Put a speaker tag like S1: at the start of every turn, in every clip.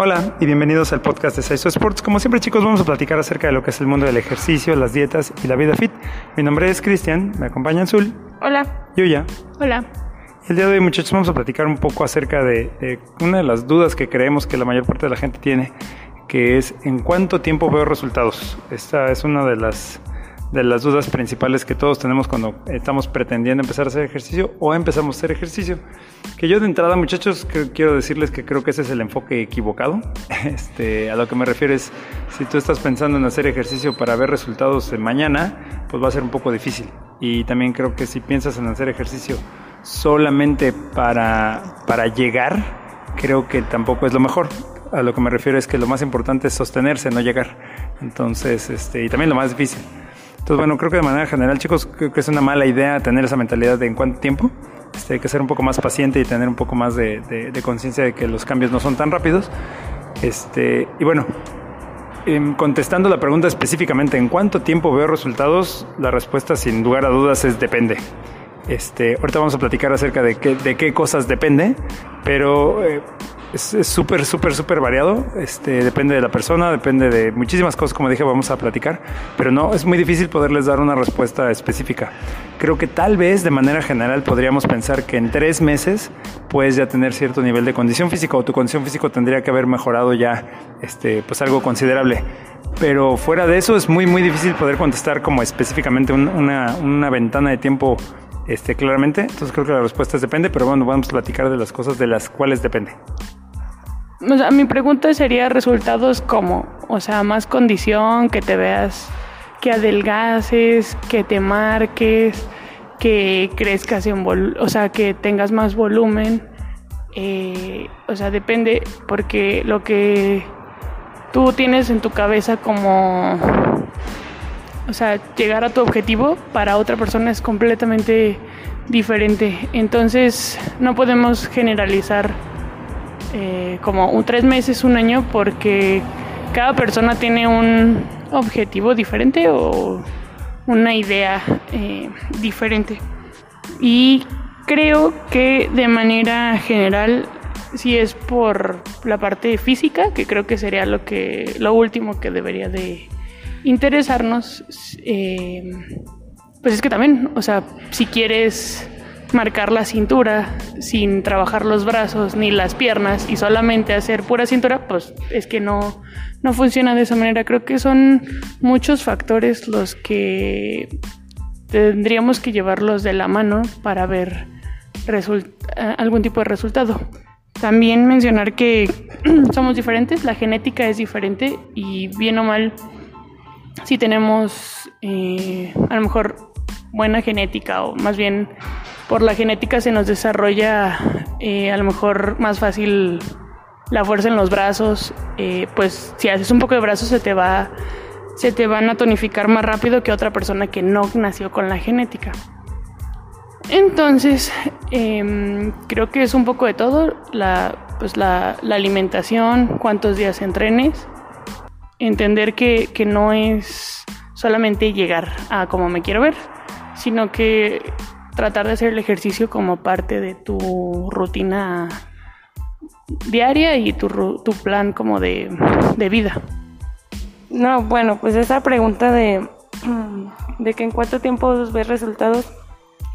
S1: Hola y bienvenidos al podcast de Saiso Sports. Como siempre chicos vamos a platicar acerca de lo que es el mundo del ejercicio, las dietas y la vida fit. Mi nombre es Cristian, me acompaña Azul.
S2: Hola.
S1: Yuya.
S2: Hola.
S1: El día de hoy muchachos vamos a platicar un poco acerca de, una de las dudas que creemos que la mayor parte de la gente tiene, que es en cuánto tiempo veo resultados. Esta es una de las de las dudas principales que todos tenemos cuando estamos pretendiendo empezar a hacer ejercicio o empezamos a hacer ejercicio. Que yo de entrada, muchachos, quiero decirles que creo que ese es el enfoque equivocado. Este, a lo que me refiero es, si tú estás pensando en hacer ejercicio para ver resultados de mañana, pues va a ser un poco difícil. Y también creo que si piensas en hacer ejercicio solamente para, para llegar, creo que tampoco es lo mejor. A lo que me refiero es que lo más importante es sostenerse, no llegar. Entonces, este, y también lo más difícil. Entonces, bueno, creo que de manera general, chicos, creo que es una mala idea tener esa mentalidad de en cuánto tiempo. Este, hay que ser un poco más paciente y tener un poco más de, conciencia de que los cambios no son tan rápidos. Este, y bueno, em, contestando la pregunta específicamente, ¿en cuánto tiempo veo resultados? La respuesta, sin lugar a dudas, es depende. Este, ahorita vamos a platicar acerca de qué, de qué cosas depende, pero eh, es súper, súper, súper variado. Este, depende de la persona, depende de muchísimas cosas, como dije, vamos a platicar. Pero no, es muy difícil poderles dar una respuesta específica. Creo que tal vez de manera general podríamos pensar que en tres meses puedes ya tener cierto nivel de condición física o tu condición física tendría que haber mejorado ya este, pues algo considerable. Pero fuera de eso es muy, muy difícil poder contestar como específicamente una, una ventana de tiempo este, claramente. Entonces creo que la respuesta es depende, pero bueno, vamos a platicar de las cosas de las cuales depende.
S2: O sea, mi pregunta sería resultados como, o sea, más condición, que te veas, que adelgaces, que te marques, que crezcas en vol o sea, que tengas más volumen. Eh, o sea, depende, porque lo que tú tienes en tu cabeza como, o sea, llegar a tu objetivo para otra persona es completamente diferente. Entonces, no podemos generalizar eh, como un tres meses, un año, porque cada persona tiene un objetivo diferente o una idea eh, diferente. Y creo que de manera general, si es por la parte física, que creo que sería lo que lo último que debería de interesarnos, eh, pues es que también, o sea, si quieres marcar la cintura sin trabajar los brazos ni las piernas y solamente hacer pura cintura, pues es que no, no funciona de esa manera. Creo que son muchos factores los que tendríamos que llevarlos de la mano para ver algún tipo de resultado. También mencionar que somos diferentes, la genética es diferente y bien o mal, si tenemos eh, a lo mejor buena genética o más bien por la genética se nos desarrolla eh, a lo mejor más fácil la fuerza en los brazos, eh, pues si haces un poco de brazos se te va se te van a tonificar más rápido que otra persona que no nació con la genética. Entonces, em, creo que es un poco de todo, la, pues la, la alimentación, cuántos días entrenes, entender que, que no es solamente llegar a como me quiero ver, sino que tratar de hacer el ejercicio como parte de tu rutina diaria y tu, tu plan como de, vida.
S3: No, bueno, pues esa pregunta de, de que en cuánto tiempo ves resultados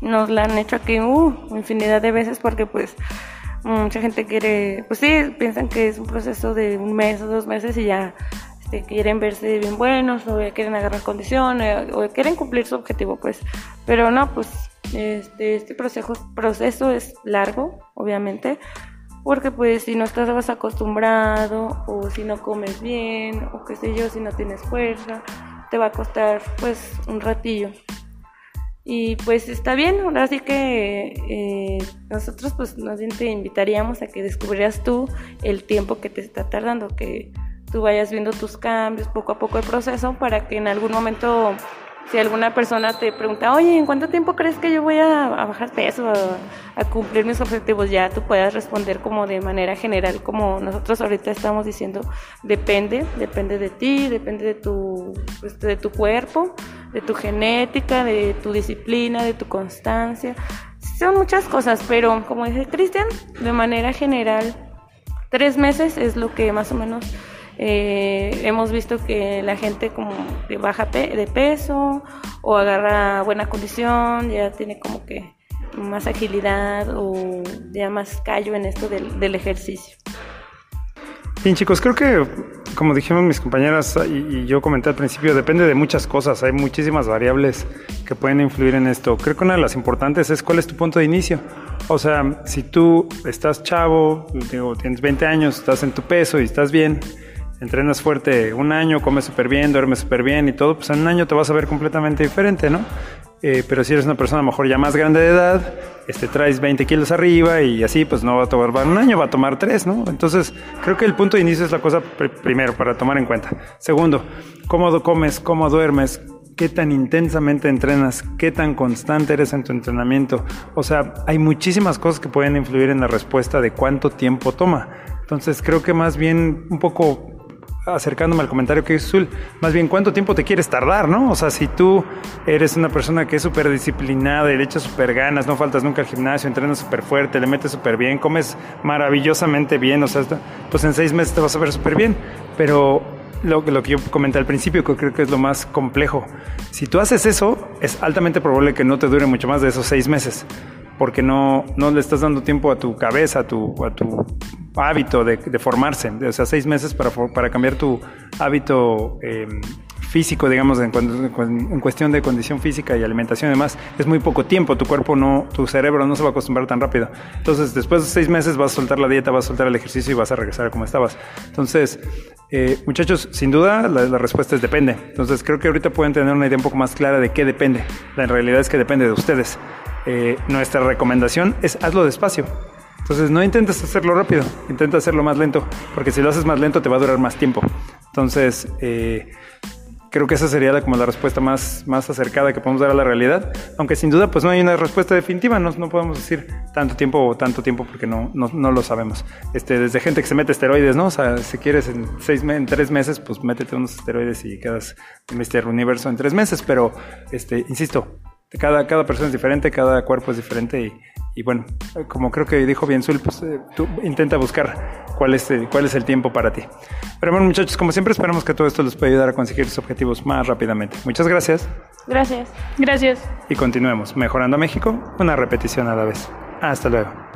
S3: nos la han hecho aquí uh, infinidad de veces porque pues mucha gente quiere, pues sí, piensan que es un proceso de un mes o dos meses y ya este, quieren verse bien buenos o quieren agarrar condiciones o quieren cumplir su objetivo, pues. Pero no, pues este, este proceso, proceso es largo, obviamente, porque pues si no estás acostumbrado o si no comes bien o qué sé yo, si no tienes fuerza, te va a costar pues un ratillo. Y pues está bien, ahora sí que eh, nosotros pues nos te invitaríamos a que descubrieras tú el tiempo que te está tardando, que tú vayas viendo tus cambios poco a poco el proceso para que en algún momento si alguna persona te pregunta, oye, ¿en cuánto tiempo crees que yo voy a, bajar peso, a, cumplir mis objetivos? Ya tú puedas responder como de manera general, como nosotros ahorita estamos diciendo, depende, depende de ti, depende de tu, pues, de tu cuerpo, de tu genética, de tu disciplina, de tu constancia. Son muchas cosas, pero como dice Cristian, de manera general tres meses es lo que más o menos eh, hemos visto que la gente como que baja de peso o agarra buena condición, ya tiene como que más agilidad o ya más callo en esto del, ejercicio.
S1: Bien chicos, creo que como dijimos mis compañeras y, yo comenté al principio, depende de muchas cosas, hay muchísimas variables que pueden influir en esto. Creo que una de las importantes es cuál es tu punto de inicio. O sea, si tú estás chavo, digo, tienes 20 años, estás en tu peso y estás bien, entrenas fuerte un año, comes súper bien, duermes súper bien y todo, pues en un año te vas a ver completamente diferente, ¿no? Eh, pero si eres una persona mejor ya más grande de edad, este, traes 20 kilos arriba y así, pues no va a tomar un año, va a tomar tres, ¿no? Entonces, creo que el punto de inicio es la cosa primero para tomar en cuenta. Segundo, cómo comes, cómo duermes, qué tan intensamente entrenas, qué tan constante eres en tu entrenamiento. O sea, hay muchísimas cosas que pueden influir en la respuesta de cuánto tiempo toma. Entonces, creo que más bien un poco acercándome al comentario que hizo Zul, más bien cuánto tiempo te quieres tardar, ¿no? O sea, si tú eres una persona que es súper disciplinada y le echas súper ganas, no faltas nunca al gimnasio, entrenas súper fuerte, le metes súper bien, comes maravillosamente bien, o sea, pues en seis meses te vas a ver súper bien, pero lo, lo que yo comenté al principio, que creo que es lo más complejo, si tú haces eso, es altamente probable que no te dure mucho más de esos seis meses porque no, no le estás dando tiempo a tu cabeza, a tu, a tu hábito de, de, formarse. O sea, seis meses para, para cambiar tu hábito eh, físico, digamos, en, en, cuestión de condición física y alimentación y demás, es muy poco tiempo. Tu cuerpo no, tu cerebro no se va a acostumbrar tan rápido. Entonces, después de seis meses vas a soltar la dieta, vas a soltar el ejercicio y vas a regresar a como estabas. Entonces, eh, muchachos, sin duda la, la, respuesta es depende. Entonces, creo que ahorita pueden tener una idea un poco más clara de qué depende. La realidad es que depende de ustedes. Eh, nuestra recomendación es hazlo despacio. Entonces no intentes hacerlo rápido, intenta hacerlo más lento, porque si lo haces más lento te va a durar más tiempo. Entonces, eh, creo que esa sería la, como la respuesta más, más acercada que podemos dar a la realidad, aunque sin duda pues no hay una respuesta definitiva, no, no podemos decir tanto tiempo o tanto tiempo porque no, no, no, lo sabemos. Este, desde gente que se mete esteroides, ¿no? O sea, si quieres en, seis, en tres meses, pues métete unos esteroides y quedas en este universo en tres meses, pero, este, insisto, cada, cada persona es diferente, cada cuerpo es diferente y, y bueno, como creo que dijo bien Zul, pues eh, tú intenta buscar cuál es, el, cuál es el tiempo para ti. Pero bueno, muchachos, como siempre, esperamos que todo esto les pueda ayudar a conseguir sus objetivos más rápidamente. Muchas gracias.
S3: Gracias.
S2: Gracias.
S1: Y continuemos mejorando a México, una repetición a la vez. Hasta luego.